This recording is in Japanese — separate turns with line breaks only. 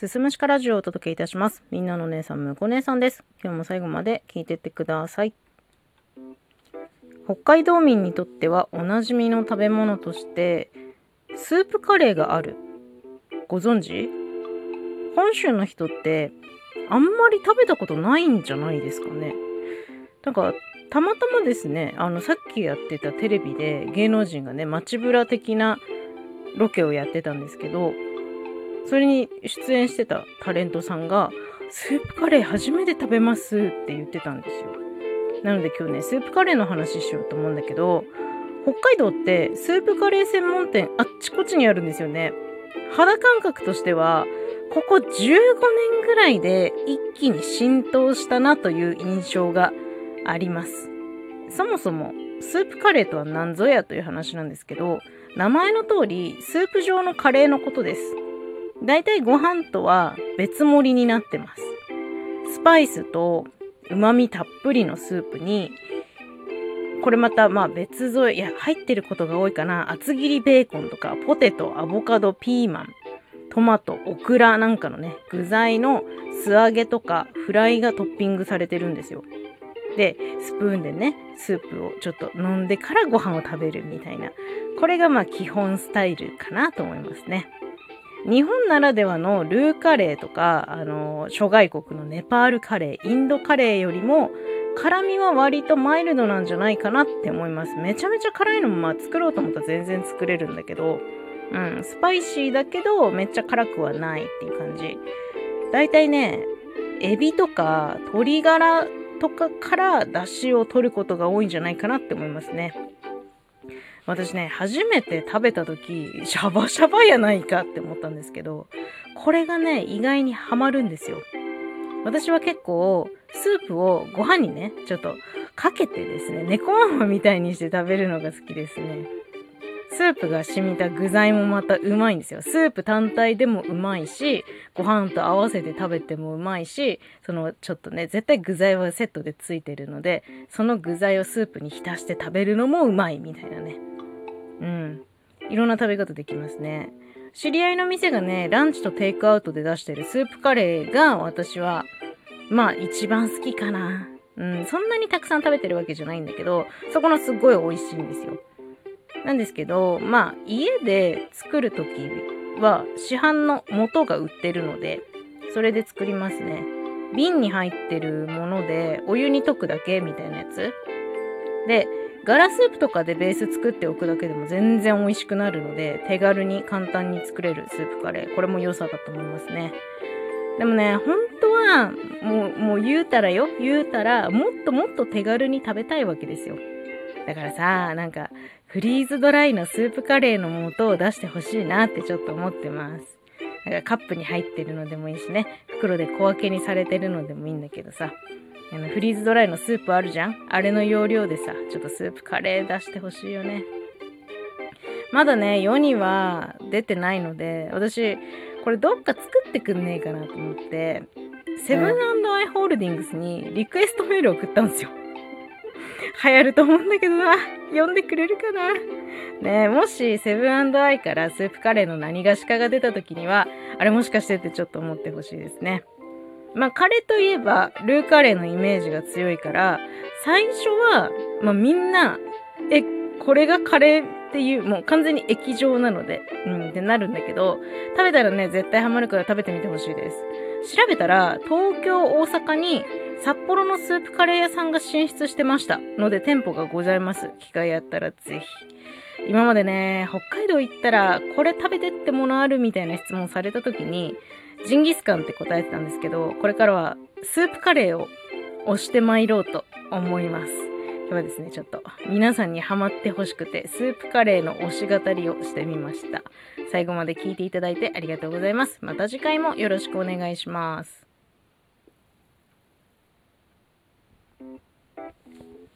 すすむしかラジオをお届けいたします。みんなの姉さん、むこ姉さんです。今日も最後まで聞いてってください。北海道民にとってはおなじみの食べ物として、スープカレーがある。ご存知？本州の人ってあんまり食べたことないんじゃないですかね。なんか、たまたまですね、あの、さっきやってたテレビで芸能人がね、街ブラ的なロケをやってたんですけど、それに出演してたタレントさんが、スープカレー初めて食べますって言ってたんですよ。なので今日ね、スープカレーの話しようと思うんだけど、北海道ってスープカレー専門店あっちこっちにあるんですよね。肌感覚としては、ここ15年ぐらいで一気に浸透したなという印象があります。そもそもスープカレーとは何ぞやという話なんですけど、名前の通りスープ状のカレーのことです。だいたいご飯とは別盛りになってます。スパイスと旨味たっぷりのスープに、これまたまあ別添え、いや入ってることが多いかな。厚切りベーコンとかポテト、アボカド、ピーマン、トマト、オクラなんかのね、具材の素揚げとかフライがトッピングされてるんですよ。で、スプーンでね、スープをちょっと飲んでからご飯を食べるみたいな。これがまあ基本スタイルかなと思いますね。日本ならではのルーカレーとか、あの、諸外国のネパールカレー、インドカレーよりも、辛みは割とマイルドなんじゃないかなって思います。めちゃめちゃ辛いのもまあ作ろうと思ったら全然作れるんだけど、うん、スパイシーだけどめっちゃ辛くはないっていう感じ。だいたいね、エビとか鶏ガラとかから出汁を取ることが多いんじゃないかなって思いますね。私ね、初めて食べた時、シャバシャバやないかって思ったんですけど、これがね、意外にハマるんですよ。私は結構、スープをご飯にね、ちょっとかけてですね、猫ママみたいにして食べるのが好きですね。スープが染みた具材もまたうまいんですよ。スープ単体でもうまいし、ご飯と合わせて食べてもうまいし、そのちょっとね、絶対具材はセットでついてるので、その具材をスープに浸して食べるのもうまいみたいなね。うん。いろんな食べ方できますね。知り合いの店がね、ランチとテイクアウトで出してるスープカレーが私は、まあ一番好きかな。うん、そんなにたくさん食べてるわけじゃないんだけど、そこのすっごい美味しいんですよ。なんですけど、まあ家で作るときは市販の素が売ってるので、それで作りますね。瓶に入ってるものでお湯に溶くだけみたいなやつ。で、ガラスープとかでベース作っておくだけでも全然美味しくなるので、手軽に簡単に作れるスープカレー。これも良さだと思いますね。でもね、本当は、もう、もう言うたらよ、言うたら、もっともっと手軽に食べたいわけですよ。だからさ、なんか、フリーズドライのスープカレーの素を出してほしいなってちょっと思ってます。だからカップに入ってるのでもいいしね、袋で小分けにされてるのでもいいんだけどさ、あのフリーズドライのスープあるじゃん？あれの要領でさ、ちょっとスープカレー出してほしいよね。まだね、世には出てないので、私、これどっか作ってくんねえかなと思って、セブンアイ・ホールディングスにリクエストメール送ったんですよ。流行ると思うんだけどな。読んでくれるかなね、もしセブンアイからスープカレーの何がしかが出た時には、あれもしかしてってちょっと思ってほしいですね。まあ、カレーといえば、ルーカレーのイメージが強いから、最初は、まあ、みんな、え、これがカレーっていう、もう完全に液状なので、うん、ってなるんだけど、食べたらね、絶対ハマるから食べてみてほしいです。調べたら、東京、大阪に、札幌のスープカレー屋さんが進出してました。ので、店舗がございます。機会あったらぜひ。今までね、北海道行ったら、これ食べてってものあるみたいな質問された時に、ジンギスカンって答えてたんですけど、これからはスープカレーを推して参ろうと思います。今日はですね、ちょっと皆さんにハマってほしくて、スープカレーの推し語りをしてみました。最後まで聞いていただいてありがとうございます。また次回もよろしくお願いします。